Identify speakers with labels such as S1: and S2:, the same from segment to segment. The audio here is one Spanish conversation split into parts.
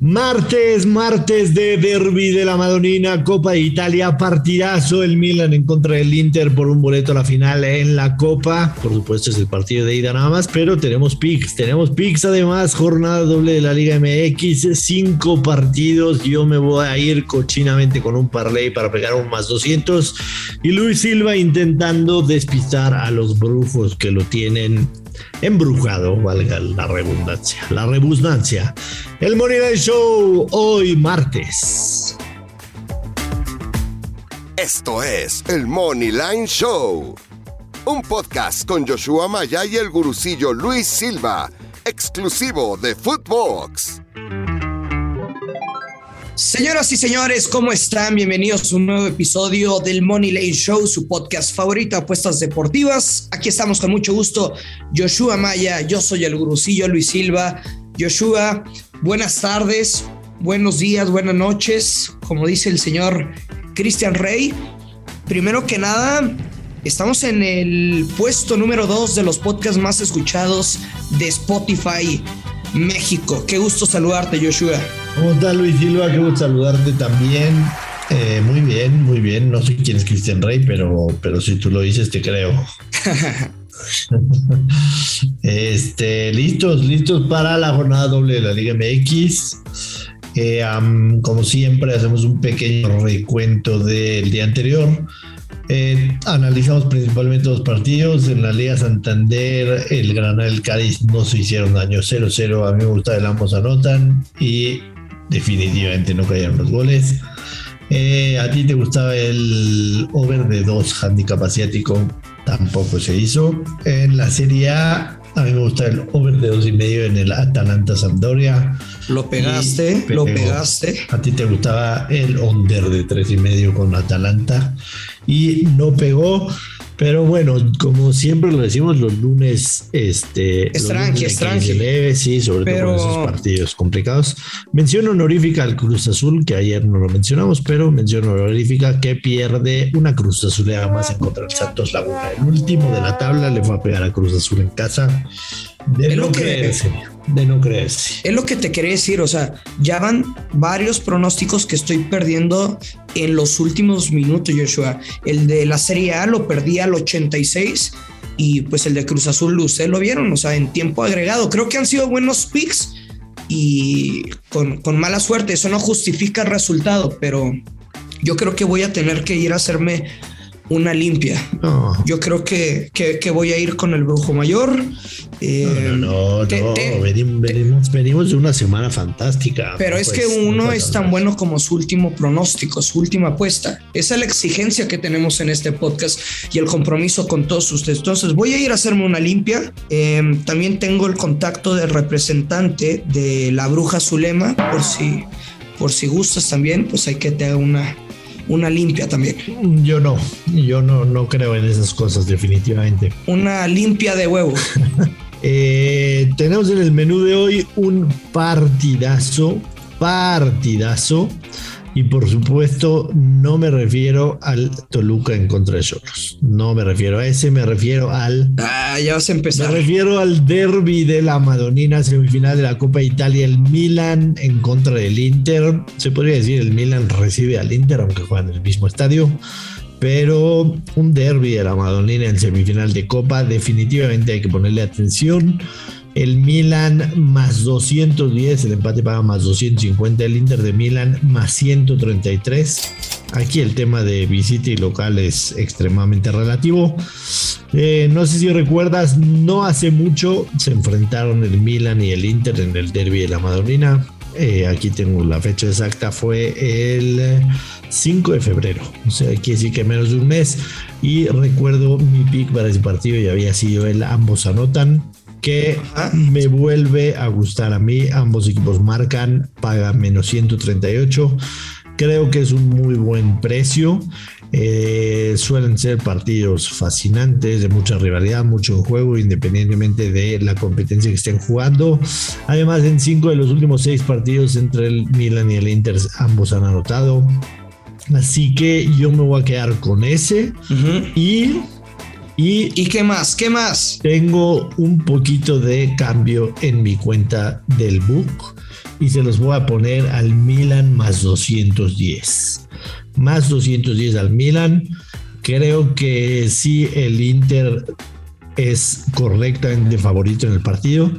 S1: Martes, martes de Derby de la Madonina, Copa de Italia, partidazo el Milan en contra del Inter por un boleto a la final en la Copa. Por supuesto es el partido de ida nada más, pero tenemos picks, tenemos picks además, jornada doble de la Liga MX, cinco partidos. Yo me voy a ir cochinamente con un parlay para pegar un más 200 y Luis Silva intentando despistar a los brujos que lo tienen embrujado, valga la redundancia, la rebusnancia. El Money Show, hoy martes.
S2: Esto es el Money Line Show, un podcast con Joshua Maya y el gurucillo Luis Silva, exclusivo de Footbox.
S3: Señoras y señores, ¿cómo están? Bienvenidos a un nuevo episodio del Money Lane Show, su podcast favorito, apuestas deportivas. Aquí estamos con mucho gusto, Joshua Maya, yo soy el gurucillo Luis Silva. Joshua, buenas tardes, buenos días, buenas noches, como dice el señor Cristian Rey. Primero que nada, estamos en el puesto número dos de los podcasts más escuchados de Spotify México. Qué gusto saludarte, Joshua.
S1: ¿Cómo estás, Luis Silva? Qué gusto saludarte también. Eh, muy bien, muy bien. No sé quién es Cristian Rey, pero, pero si tú lo dices, te creo. este, listos, listos para la jornada doble de la Liga MX. Eh, como siempre, hacemos un pequeño recuento del día anterior. Eh, analizamos principalmente los partidos. En la Liga Santander, el Granada y el Cádiz no se hicieron daño 0-0. A mí me gusta el ambos anotan y definitivamente no cayeron los goles. Eh, a ti te gustaba el over de 2 handicap asiático, tampoco se hizo. En la Serie A, a mí me gusta el over de dos y medio en el Atalanta Sampdoria.
S3: Lo pegaste, lo pegaste.
S1: A ti te gustaba el under de tres y medio con Atalanta y no pegó. Pero bueno, como siempre lo decimos, los lunes, este.
S3: Es tranqui, es tranqui.
S1: Leve, sí, sobre todo con esos partidos complicados. Mención honorífica al Cruz Azul, que ayer no lo mencionamos, pero mención honorífica que pierde una Cruz Azul más en contra del Santos Laguna. El último de la tabla le fue a pegar a Cruz Azul en casa. De creerse, de no creerse.
S3: Es lo que te quería decir, o sea, ya van varios pronósticos que estoy perdiendo en los últimos minutos, Joshua. El de la Serie A lo perdí al 86 y pues el de Cruz Azul, ustedes lo vieron, o sea, en tiempo agregado. Creo que han sido buenos picks y con, con mala suerte. Eso no justifica el resultado, pero yo creo que voy a tener que ir a hacerme una limpia. Yo creo que, que, voy a ir con el brujo mayor.
S1: Eh, no, no, no, venimos, venimos, de una semana fantástica.
S3: Pero es que uno es tan bueno como su último pronóstico, su última apuesta. Esa es la exigencia que tenemos en este podcast y el compromiso con todos ustedes. Entonces voy a ir a hacerme una limpia. Em, también tengo el contacto del representante de la bruja Zulema, por si, por si gustas también, pues hay que te haga una una limpia también.
S1: Yo no, yo no, no creo en esas cosas definitivamente.
S3: Una limpia de huevo.
S1: Eh, tenemos en el menú de hoy un partidazo, partidazo y por supuesto, no me refiero al Toluca en contra de Cholos. No me refiero a ese, me refiero al.
S3: Ah, ya vas a empezar.
S1: Me refiero al derby de la Madonina, semifinal de la Copa de Italia. El Milan en contra del Inter. Se podría decir, el Milan recibe al Inter, aunque juegan en el mismo estadio. Pero un derby de la Madonina en semifinal de Copa, definitivamente hay que ponerle atención. El Milan más 210, el empate paga más 250, el Inter de Milan más 133. Aquí el tema de visita y local es extremadamente relativo. Eh, no sé si recuerdas, no hace mucho se enfrentaron el Milan y el Inter en el derby de la Madonina. Eh, aquí tengo la fecha exacta, fue el 5 de febrero, o sea, aquí sí que menos de un mes. Y recuerdo mi pick para ese partido y había sido el ambos anotan que me vuelve a gustar a mí. Ambos equipos marcan, paga menos 138. Creo que es un muy buen precio. Eh, suelen ser partidos fascinantes, de mucha rivalidad, mucho juego, independientemente de la competencia que estén jugando. Además, en cinco de los últimos seis partidos entre el Milan y el Inter, ambos han anotado. Así que yo me voy a quedar con ese. Y
S3: y, qué más? ¿Qué más?
S1: Tengo un poquito de cambio en mi cuenta del book. y se los voy a poner al Milan más 210. Más 210 al Milan. Creo que sí, el Inter es correctamente favorito en el partido.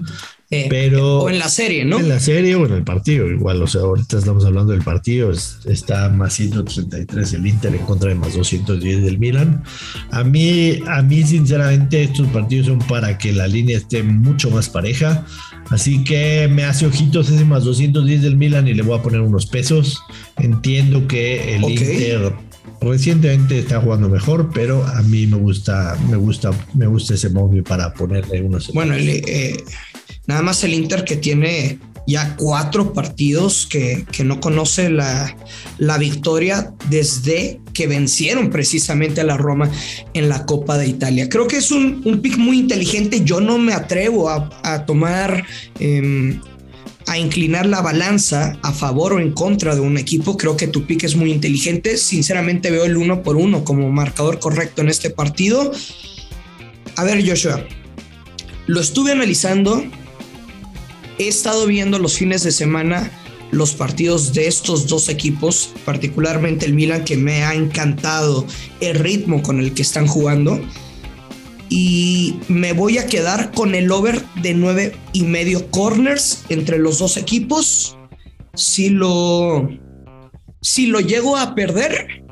S1: Eh, pero
S3: o en la serie, ¿no?
S1: En la serie o en el partido, igual, o sea, ahorita estamos hablando del partido, está más 133 el Inter en contra de más 210 del Milan. A mí, a mí sinceramente estos partidos son para que la línea esté mucho más pareja, así que me hace ojitos ese más 210 del Milan y le voy a poner unos pesos. Entiendo que el Inter recientemente está jugando mejor, pero a mí me gusta, me gusta, me gusta ese móvil para ponerle unos.
S3: Bueno, eh, nada más el Inter que tiene ya cuatro partidos que, no conoce la, victoria desde que vencieron precisamente a la Roma en la Copa de Italia. Creo que es un, pick muy inteligente. Yo no me atrevo a, tomar em, a inclinar la balanza a favor o en contra de un equipo. Creo que tu pick es muy inteligente. Sinceramente veo el uno por uno como marcador correcto en este partido. A ver, Joshua, lo estuve analizando. He estado viendo los fines de semana los partidos de estos dos equipos, particularmente el Milan, que me ha encantado el ritmo con el que están jugando y me voy a quedar con el over de nueve y medio corners entre los dos equipos. Si lo, si lo llego a perder,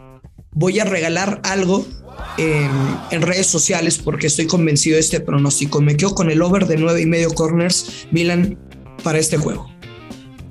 S3: voy a regalar algo en, redes sociales porque estoy convencido de este pronóstico. Me quedo con el over de nueve y medio corners Milan para este juego.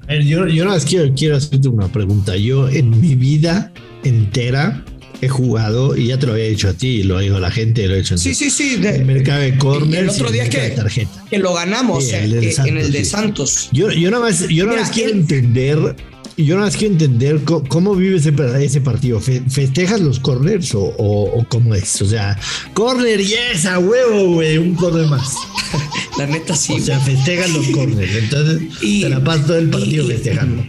S1: Yo, yo nada más quiero, quiero hacerte una pregunta. Yo en mi vida entera he jugado y ya te lo había dicho a ti, lo digo a la gente, lo he hecho
S3: Sí, sí, sí.
S1: el mercado de corners.
S3: El otro día que, tarjeta. que lo ganamos eh, en el de Santos.
S1: Yo, yo nada más, yo nada más quiero entender. Yo nada más quiero entender cómo, vive ese, ese partido. ¿Festejas los corners o, o, cómo es? O sea, corner, yes, a huevo, güey, un corner más.
S3: La neta sí. O
S1: sea, festejas los corners. Entonces, y, te la pasas todo el partido festejando.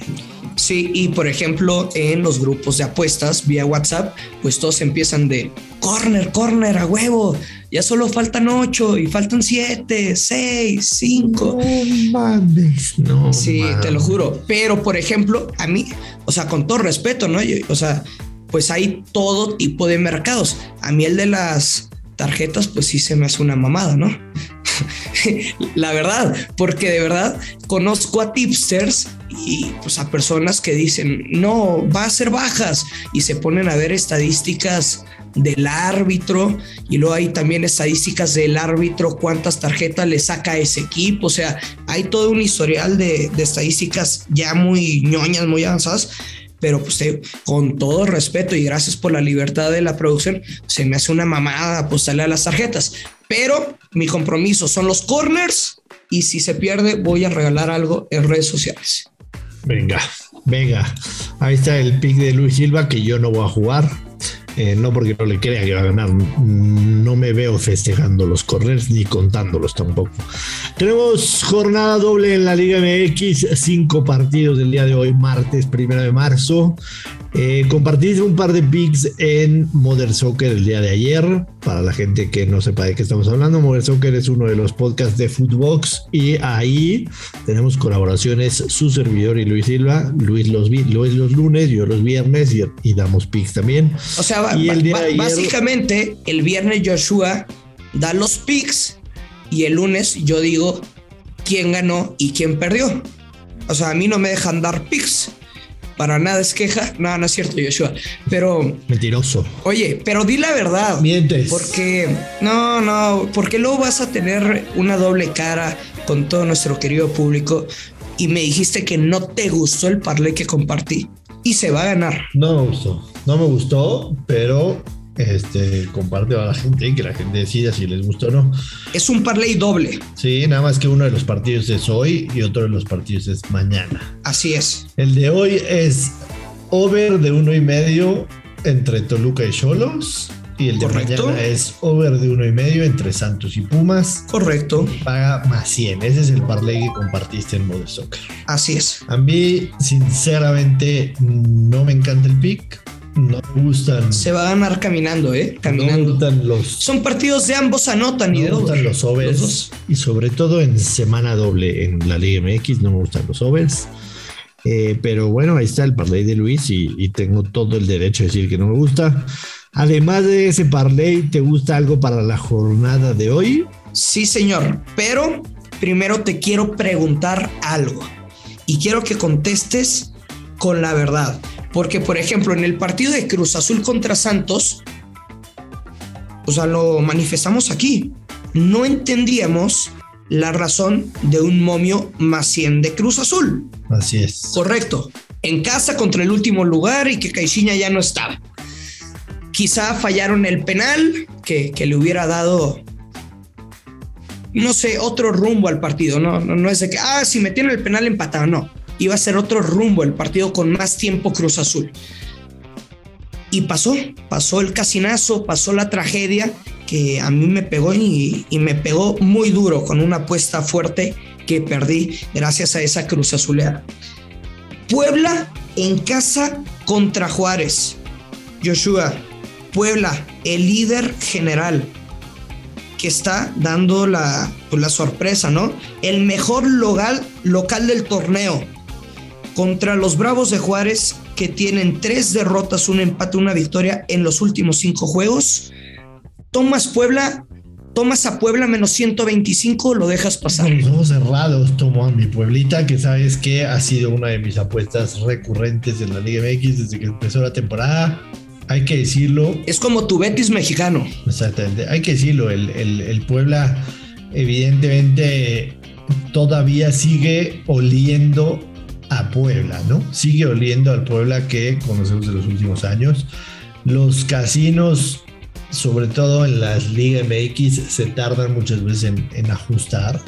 S3: Sí, y por ejemplo, en los grupos de apuestas vía WhatsApp, pues todos empiezan de corner, corner, a huevo. Ya solo faltan ocho y faltan siete, seis, cinco.
S1: No mames, no.
S3: Sí, te lo juro. Pero por ejemplo, a mí, o sea, con todo respeto, ¿no? o sea, pues hay todo tipo de mercados. A mí el de las tarjetas, pues sí se me hace una mamada, ¿no? la verdad, porque de verdad conozco a tipsters y pues a personas que dicen, no, va a ser bajas y se ponen a ver estadísticas del árbitro y luego hay también estadísticas del árbitro, cuántas tarjetas le saca a ese equipo, o sea, hay todo un historial de, de estadísticas ya muy ñoñas, muy avanzadas pero pues con todo respeto y gracias por la libertad de la producción, se me hace una mamada apostarle a las tarjetas. Pero mi compromiso son los corners y si se pierde voy a regalar algo en redes sociales.
S1: Venga, venga. Ahí está el pick de Luis Silva que yo no voy a jugar. Eh, no porque no le crea que va a ganar, no me veo festejando los corners ni contándolos tampoco. Tenemos jornada doble en la Liga MX, cinco partidos del día de hoy, martes primero de marzo. Eh, compartí un par de picks en Modern Soccer el día de ayer. Para la gente que no sepa de qué estamos hablando, Modern Soccer es uno de los podcasts de Footbox y ahí tenemos colaboraciones su servidor y Luis Silva. Luis los, Luis los lunes, yo los viernes y, damos picks también.
S3: O sea, básicamente el viernes Joshua da los picks y el lunes yo digo quién ganó y quién perdió. O sea, a mí no me dejan dar picks para nada es queja. No, no es cierto, Joshua. Pero.
S1: Mentiroso.
S3: Oye, pero di la verdad.
S1: Mientes.
S3: Porque. No, no. Porque luego vas a tener una doble cara con todo nuestro querido público. Y me dijiste que no te gustó el parlé que compartí. Y se va a ganar.
S1: No me gustó. No me gustó, pero este, comparte a la gente y que la gente decida si les gusta o no.
S3: Es un parlay doble.
S1: Sí, nada más que uno de los partidos es hoy y otro de los partidos es mañana.
S3: Así es.
S1: El de hoy es over de uno y medio entre Toluca y Cholos. Y el de mañana es over de uno y medio entre Santos y Pumas.
S3: Correcto.
S1: paga más 100. Ese es el parlay que compartiste en modo soccer.
S3: Así es.
S1: A mí, sinceramente, no me encanta el pick no me gustan.
S3: Se va a ganar caminando, ¿eh? Caminando.
S1: gustan los.
S3: Son partidos de ambos anotan y
S1: de me gustan los overs. Y sobre todo en semana doble en la Liga MX no me gustan los overs. Eh, pero bueno, ahí está el parlay de Luis y, tengo todo el derecho a decir que no me gusta. Además de ese parlay, ¿te gusta algo para la jornada de hoy?
S3: Sí, señor, pero primero te quiero preguntar algo y quiero que contestes con la verdad. Porque, por ejemplo, en el partido de Cruz Azul contra Santos, o sea, lo manifestamos aquí. No entendíamos la razón de un momio más 100 de Cruz Azul.
S1: Así es.
S3: Correcto. En casa contra el último lugar y que Caixinha ya no estaba. Quizá fallaron el penal que, le hubiera dado, no sé, otro rumbo al partido. No, no, no es de que, ah, si metieron el penal empatado. No, iba a ser otro rumbo el partido con más tiempo Cruz Azul. Y pasó, pasó el casinazo, pasó la tragedia que a mí me pegó y, me pegó muy duro con una apuesta fuerte que perdí gracias a esa cruz azulera. Puebla en casa contra Juárez. Joshua, Puebla, el líder general que está dando la, pues, la sorpresa, ¿no? El mejor local, local del torneo contra los Bravos de Juárez que tienen tres derrotas, un empate, una victoria en los últimos cinco juegos tomas Puebla, tomas a Puebla menos 125, lo dejas pasar.
S1: Los ojos cerrados tomo a mi Pueblita, que sabes que ha sido una de mis apuestas recurrentes en la Liga MX desde que empezó la temporada. Hay que decirlo.
S3: Es como tu Betis mexicano.
S1: Exactamente. Hay que decirlo. El, el Puebla, evidentemente, todavía sigue oliendo a Puebla, ¿no? Sigue oliendo al Puebla que conocemos de los últimos años. Los casinos sobre todo en las Liga MX, se tardan muchas veces en, ajustar.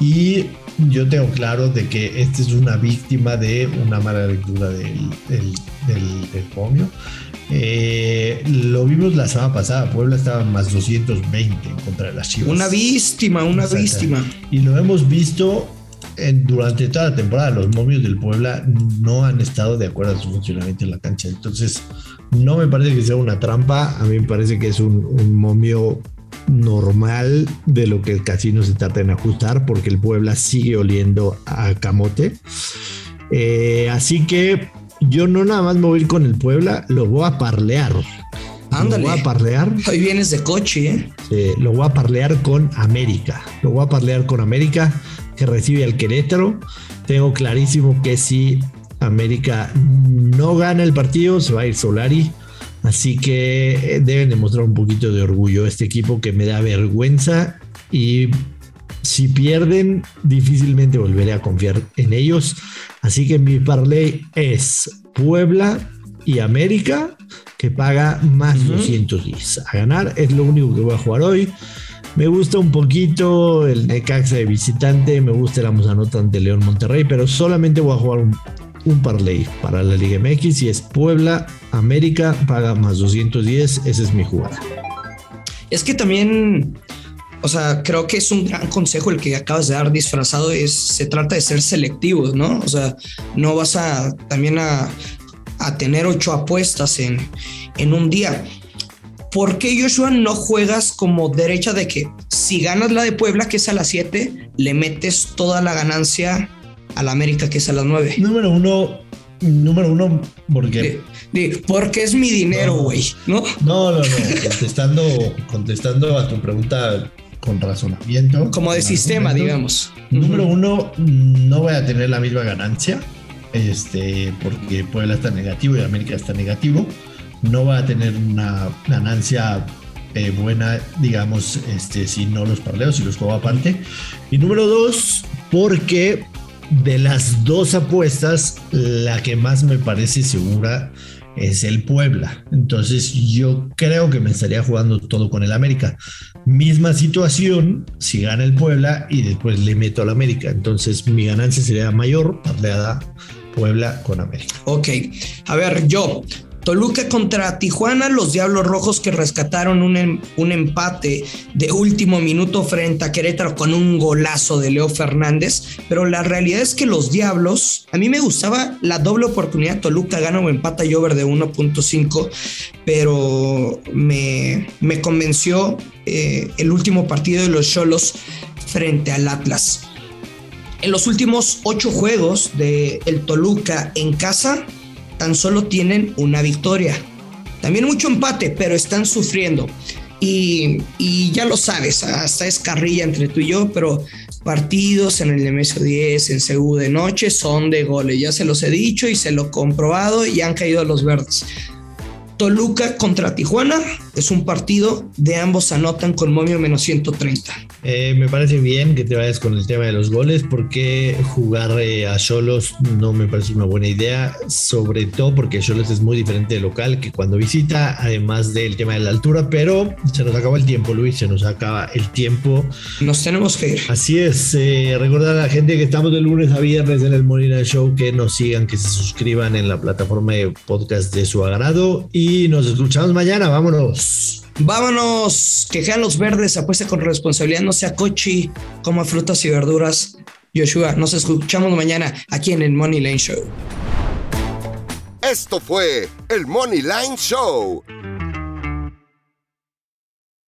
S1: Y yo tengo claro de que este es una víctima de una mala lectura del, del, pomio. Eh, lo vimos la semana pasada, Puebla estaba más 220 en contra de las Chivas.
S3: Una víctima, una víctima.
S1: Y lo hemos visto durante toda la temporada. Los momios del Puebla no han estado de acuerdo a su funcionamiento en la cancha. Entonces, no me parece que sea una trampa, a mí me parece que es un, momio normal de lo que el casino se trata en ajustar porque el Puebla sigue oliendo a camote. Eh, así que yo no nada más me voy a ir con el Puebla, lo voy a parlear.
S3: Ándale. Lo voy a parlear. Hoy vienes de coche, ¿eh?
S1: Sí, lo voy a parlear con América. Lo voy a parlear con América, que recibe al Querétaro. Tengo clarísimo que si América no gana el partido, se va a ir Solari. Así que eh, deben demostrar un poquito de orgullo este equipo que me da vergüenza y si pierden difícilmente volveré a confiar en ellos. Así que mi parlay es Puebla y América que paga más 210 a ganar. Es lo único que voy a jugar hoy. Me gusta un poquito el Necaxa de visitante, me gusta la Musanota ante León Monterrey, pero solamente voy a jugar un, un parlay para la Liga MX y es Puebla, América, paga más 210, esa es mi jugada.
S3: Es que también, o sea, creo que es un gran consejo el que acabas de dar disfrazado, es, se trata de ser selectivos, ¿no? O sea, no vas a también a, tener ocho apuestas en, en un día. ¿Por qué Joshua no juegas como derecha de que si ganas la de Puebla, que es a las 7, le metes toda la ganancia a la América, que es a las 9.
S1: Número uno, número uno, porque.
S3: porque es mi dinero, güey, no.
S1: ¿no? No, no, Contestando, contestando a tu pregunta con razonamiento.
S3: Como de sistema, digamos.
S1: Número uno, no voy a tener la misma ganancia. Este, porque Puebla está negativo y América está negativo. No va a tener una ganancia eh, buena, digamos, este, si no los parleos, si los juego aparte. Y número dos, porque de las dos apuestas, la que más me parece segura es el Puebla. Entonces yo creo que me estaría jugando todo con el América. Misma situación si gana el Puebla y después le meto al América. Entonces mi ganancia sería mayor, parleada Puebla con América.
S3: Ok, a ver, yo Toluca contra Tijuana, los Diablos Rojos que rescataron un, em, un, empate de último minuto frente a Querétaro con un golazo de Leo Fernández, pero la realidad es que los Diablos, a mí me gustaba la doble oportunidad, Toluca gana o empata y over de 1.5, pero me, me convenció eh, el último partido de los Cholos frente al Atlas. En los últimos ocho juegos de el Toluca en casa, tan solo tienen una victoria. También mucho empate, pero están sufriendo. Y, y, ya lo sabes, hasta es carrilla entre tú y yo, pero partidos en el MS10, en CU de noche, son de goles. Ya se los he dicho y se lo he comprobado y han caído los verdes. Toluca contra Tijuana es un partido de ambos anotan con momio menos 130.
S1: Eh, me parece bien que te vayas con el tema de los goles porque jugar eh, a Cholos no me parece una buena idea, sobre todo porque Cholos es muy diferente de local que cuando visita, además del tema de la altura, pero se nos acaba el tiempo, Luis, se nos acaba el tiempo.
S3: Nos tenemos que ir.
S1: Así es, eh, recordar a la gente que estamos de lunes a viernes en el Molina Show, que nos sigan, que se suscriban en la plataforma de podcast de su agrado y nos escuchamos mañana, vámonos.
S3: Vámonos, que sean los verdes, apuesta con responsabilidad, no sea cochi, coma frutas y verduras. Joshua, nos escuchamos mañana aquí en el Money Line Show.
S2: Esto fue el Money Line Show